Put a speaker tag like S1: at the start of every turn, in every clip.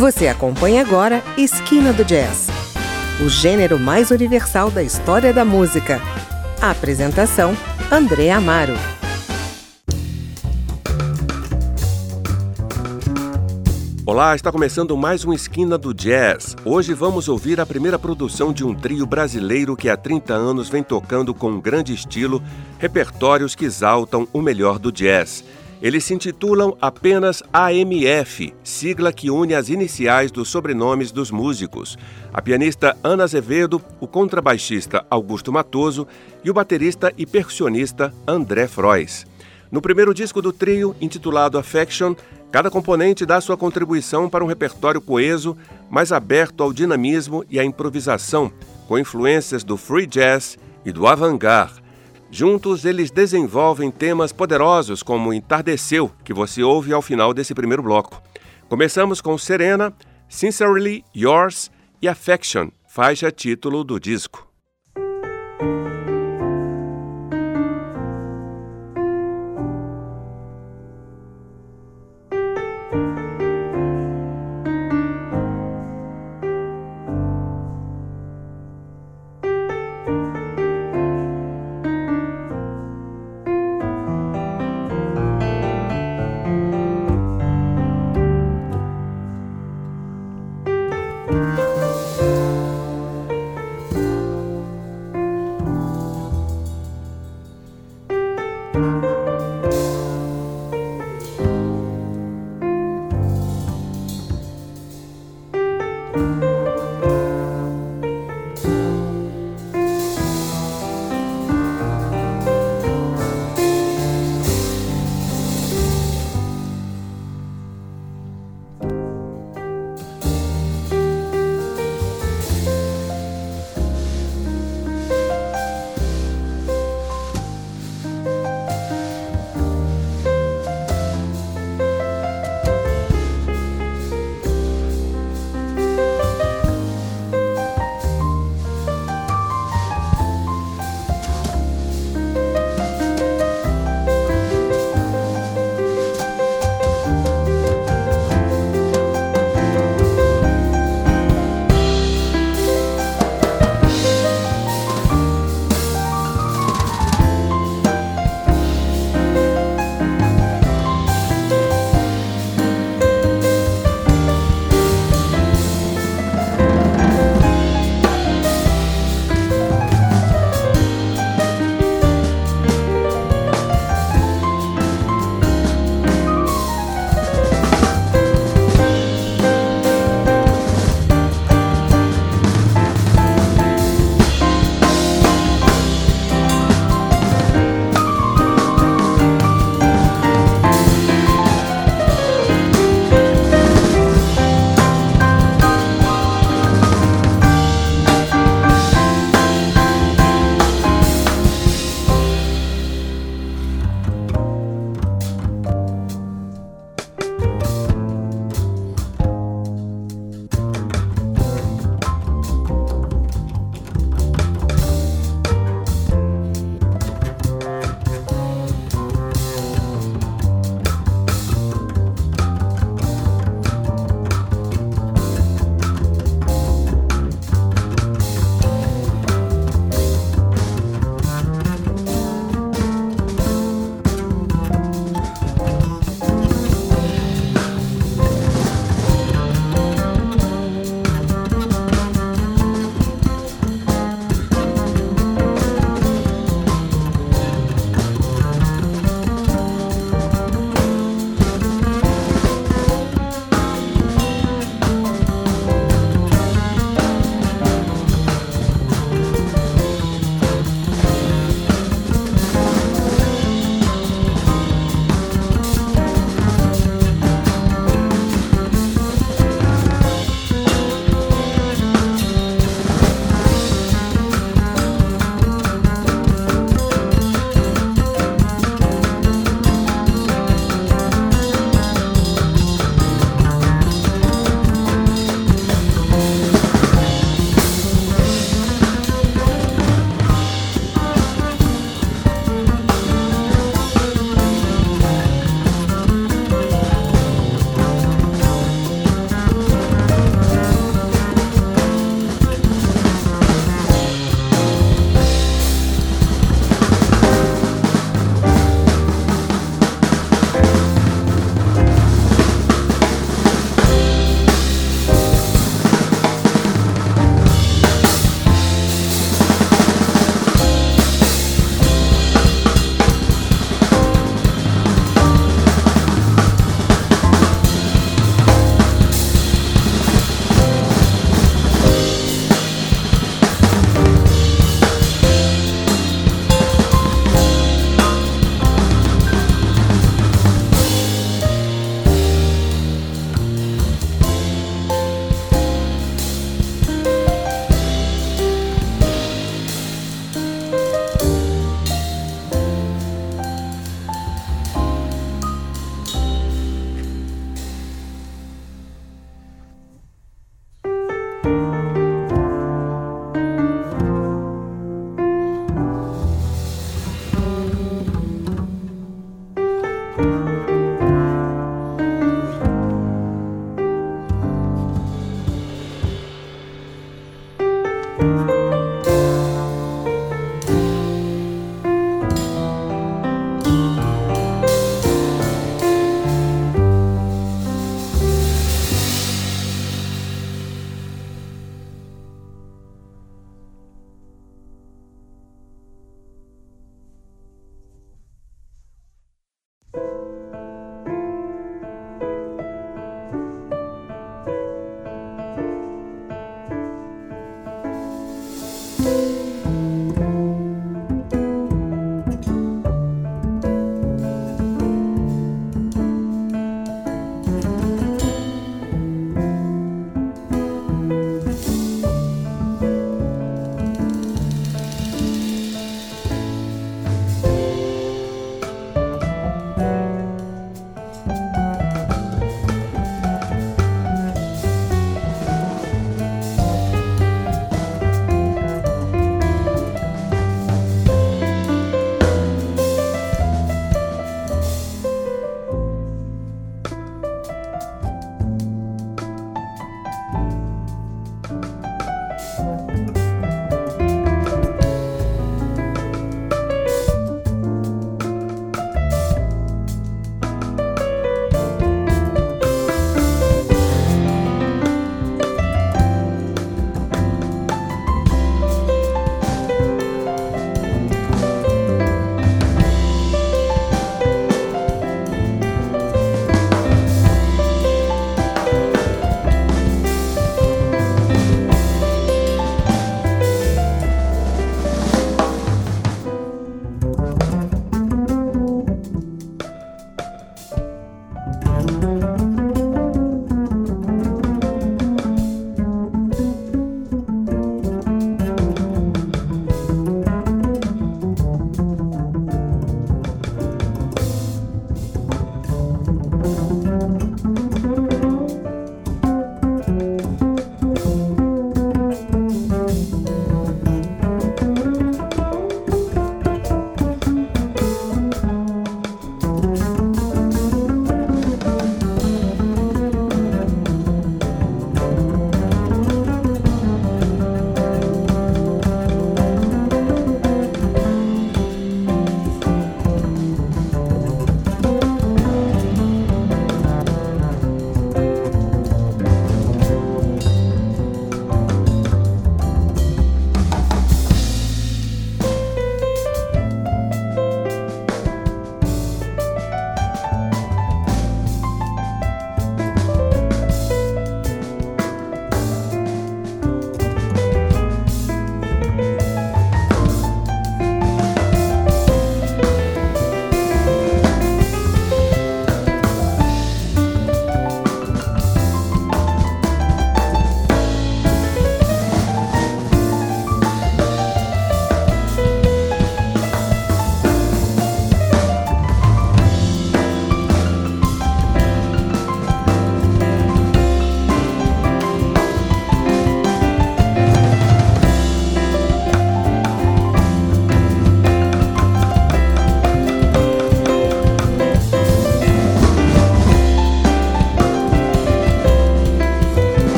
S1: Você acompanha agora Esquina do Jazz, o gênero mais universal da história da música. A apresentação: André Amaro.
S2: Olá, está começando mais um Esquina do Jazz. Hoje vamos ouvir a primeira produção de um trio brasileiro que há 30 anos vem tocando com grande estilo repertórios que exaltam o melhor do jazz. Eles se intitulam apenas AMF, sigla que une as iniciais dos sobrenomes dos músicos. A pianista Ana Azevedo, o contrabaixista Augusto Matoso e o baterista e percussionista André Frois. No primeiro disco do trio, intitulado Affection, Cada componente dá sua contribuição para um repertório coeso, mais aberto ao dinamismo e à improvisação, com influências do free jazz e do avant-garde. Juntos, eles desenvolvem temas poderosos como Entardeceu, que você ouve ao final desse primeiro bloco. Começamos com Serena, Sincerely Yours e Affection, faixa título do disco.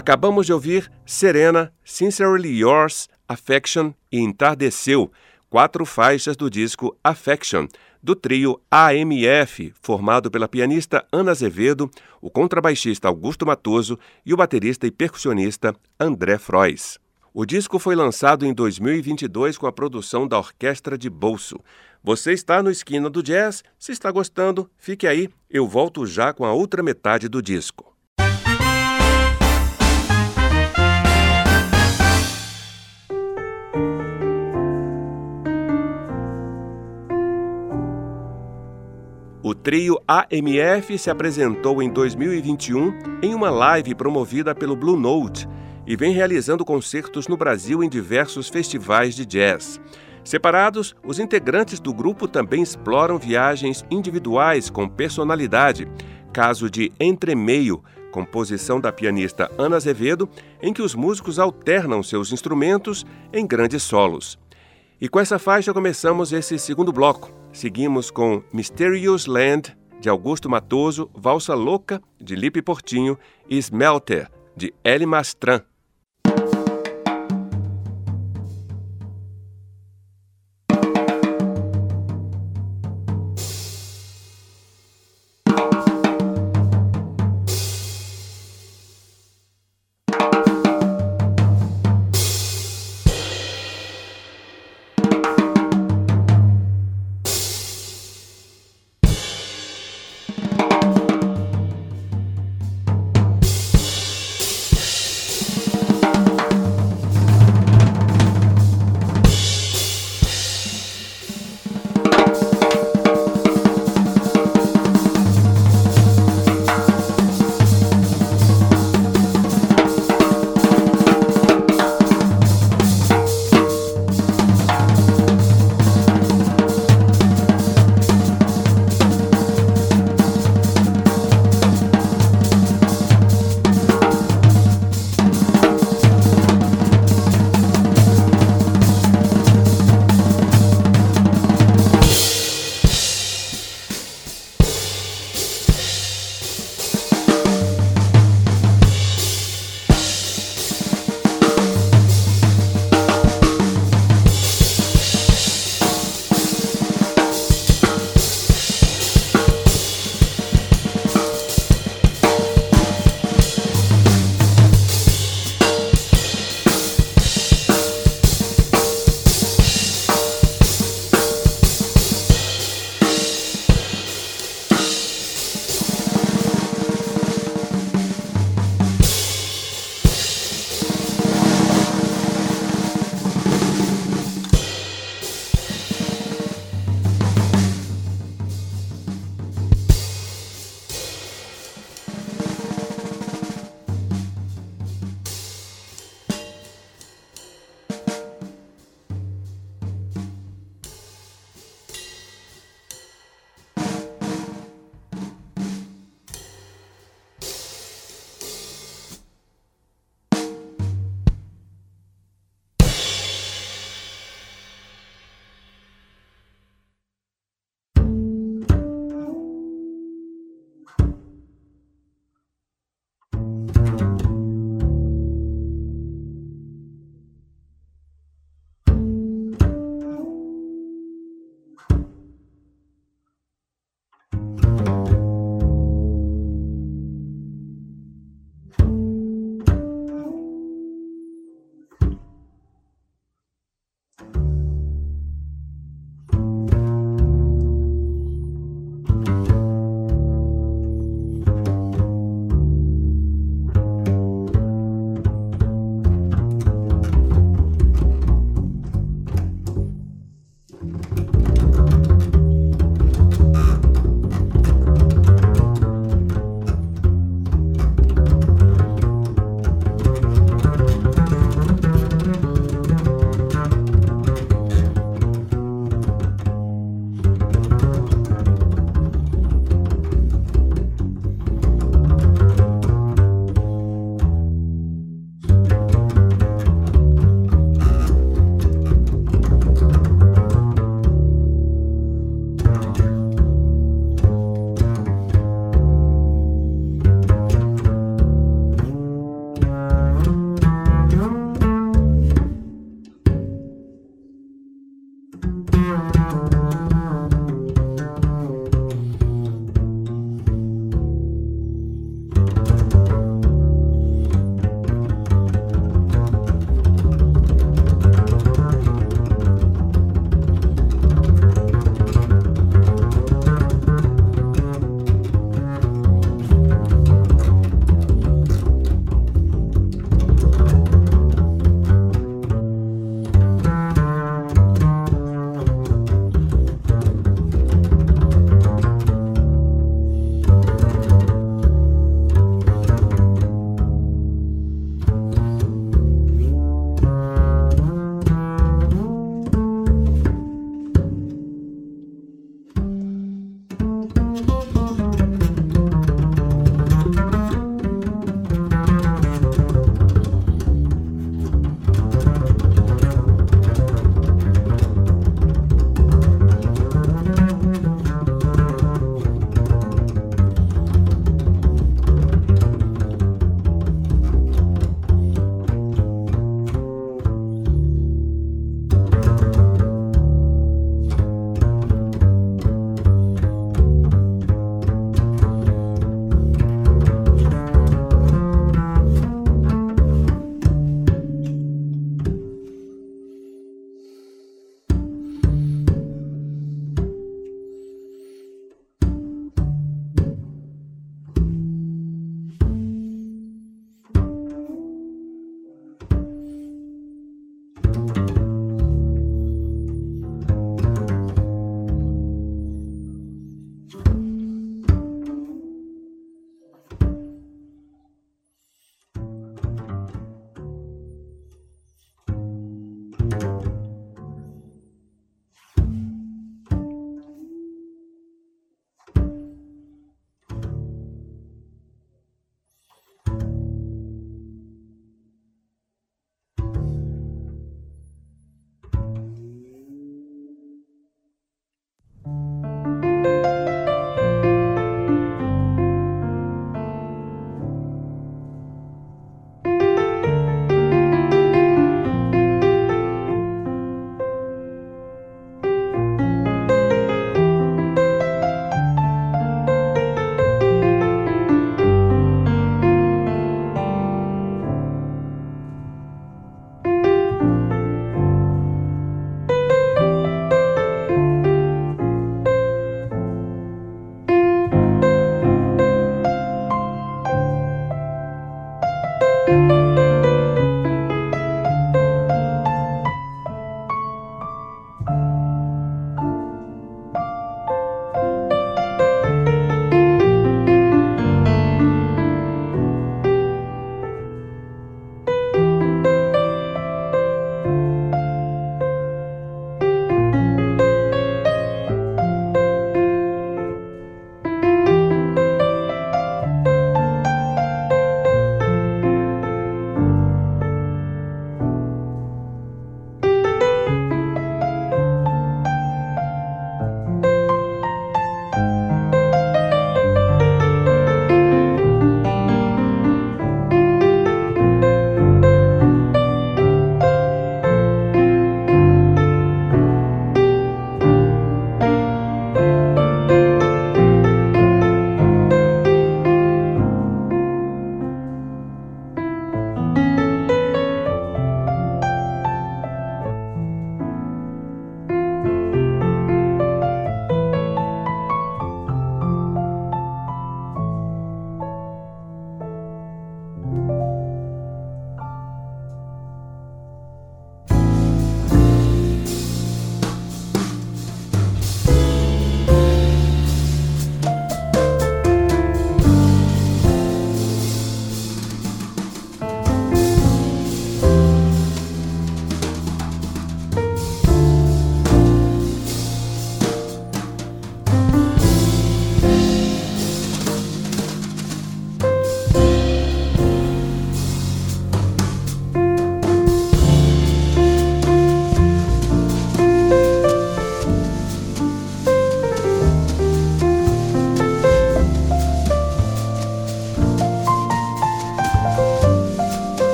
S2: Acabamos de ouvir Serena, Sincerely Yours, Affection e Entardeceu, quatro faixas do disco Affection, do trio AMF, formado pela pianista Ana Azevedo, o contrabaixista Augusto Matoso e o baterista e percussionista André Frois. O disco foi lançado em 2022 com a produção da Orquestra de Bolso. Você está no Esquina do Jazz? Se está gostando, fique aí, eu volto já com a outra metade do disco. O trio AMF se apresentou em 2021 em uma live promovida pelo Blue Note e vem realizando concertos no Brasil em diversos festivais de jazz. Separados, os integrantes do grupo também exploram viagens individuais com personalidade, caso de Entremeio, composição da pianista Ana Azevedo, em que os músicos alternam seus instrumentos em grandes solos. E com essa faixa começamos esse segundo bloco. Seguimos com Mysterious Land, de Augusto Matoso, Valsa Louca, de Lipe Portinho e Smelter, de Eli Mastran.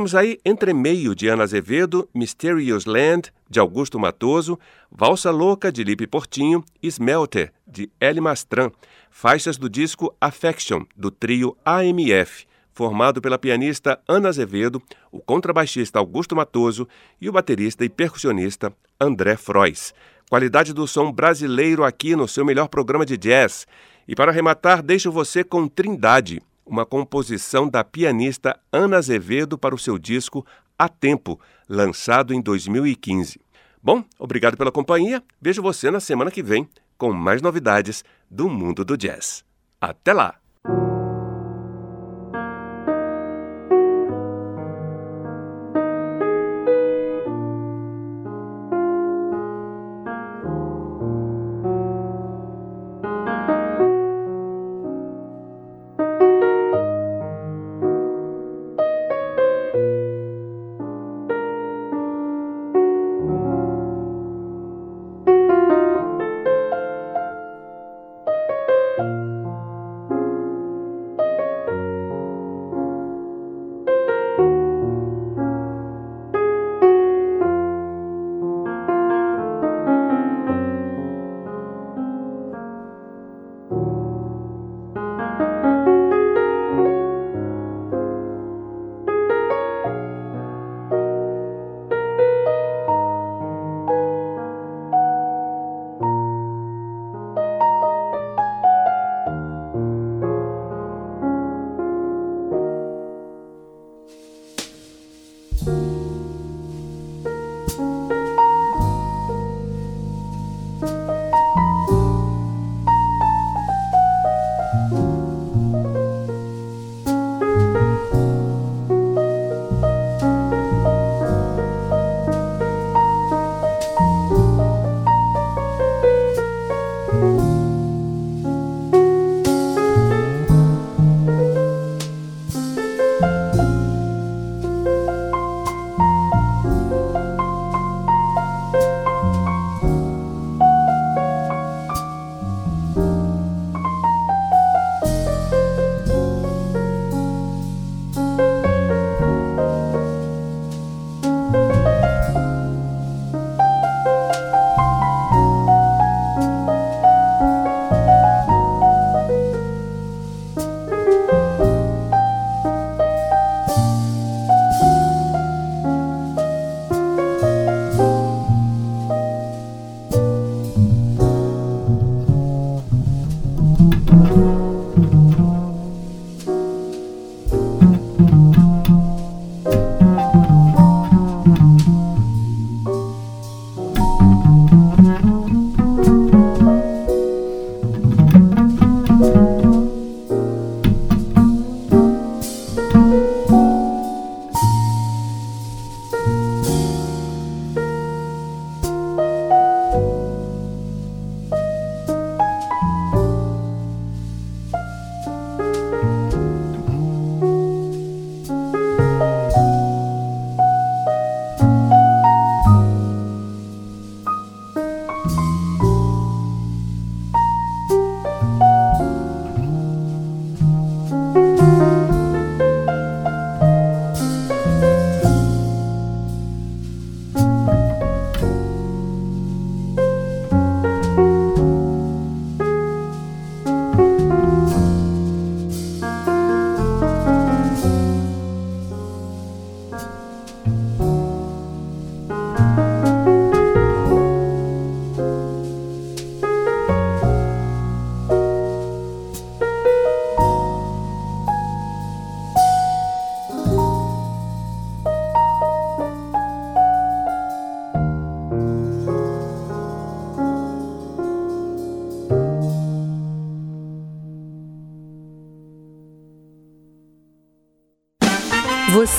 S2: Ouvimos aí Entre Meio, de Ana Azevedo, Mysterious Land, de Augusto Matoso, Valsa Louca, de Lipe Portinho Smelter, de Eli Mastran, faixas do disco Affection, do trio AMF, formado pela pianista Ana Azevedo, o contrabaixista Augusto Matoso e o baterista e percussionista André Frois. Qualidade do som brasileiro aqui no seu melhor programa de jazz. E para arrematar, deixo você com Trindade, uma composição da pianista Ana Azevedo para o seu disco A Tempo, lançado em 2015. Bom, obrigado pela companhia. Vejo você na semana que vem com mais novidades do mundo do jazz. Até lá!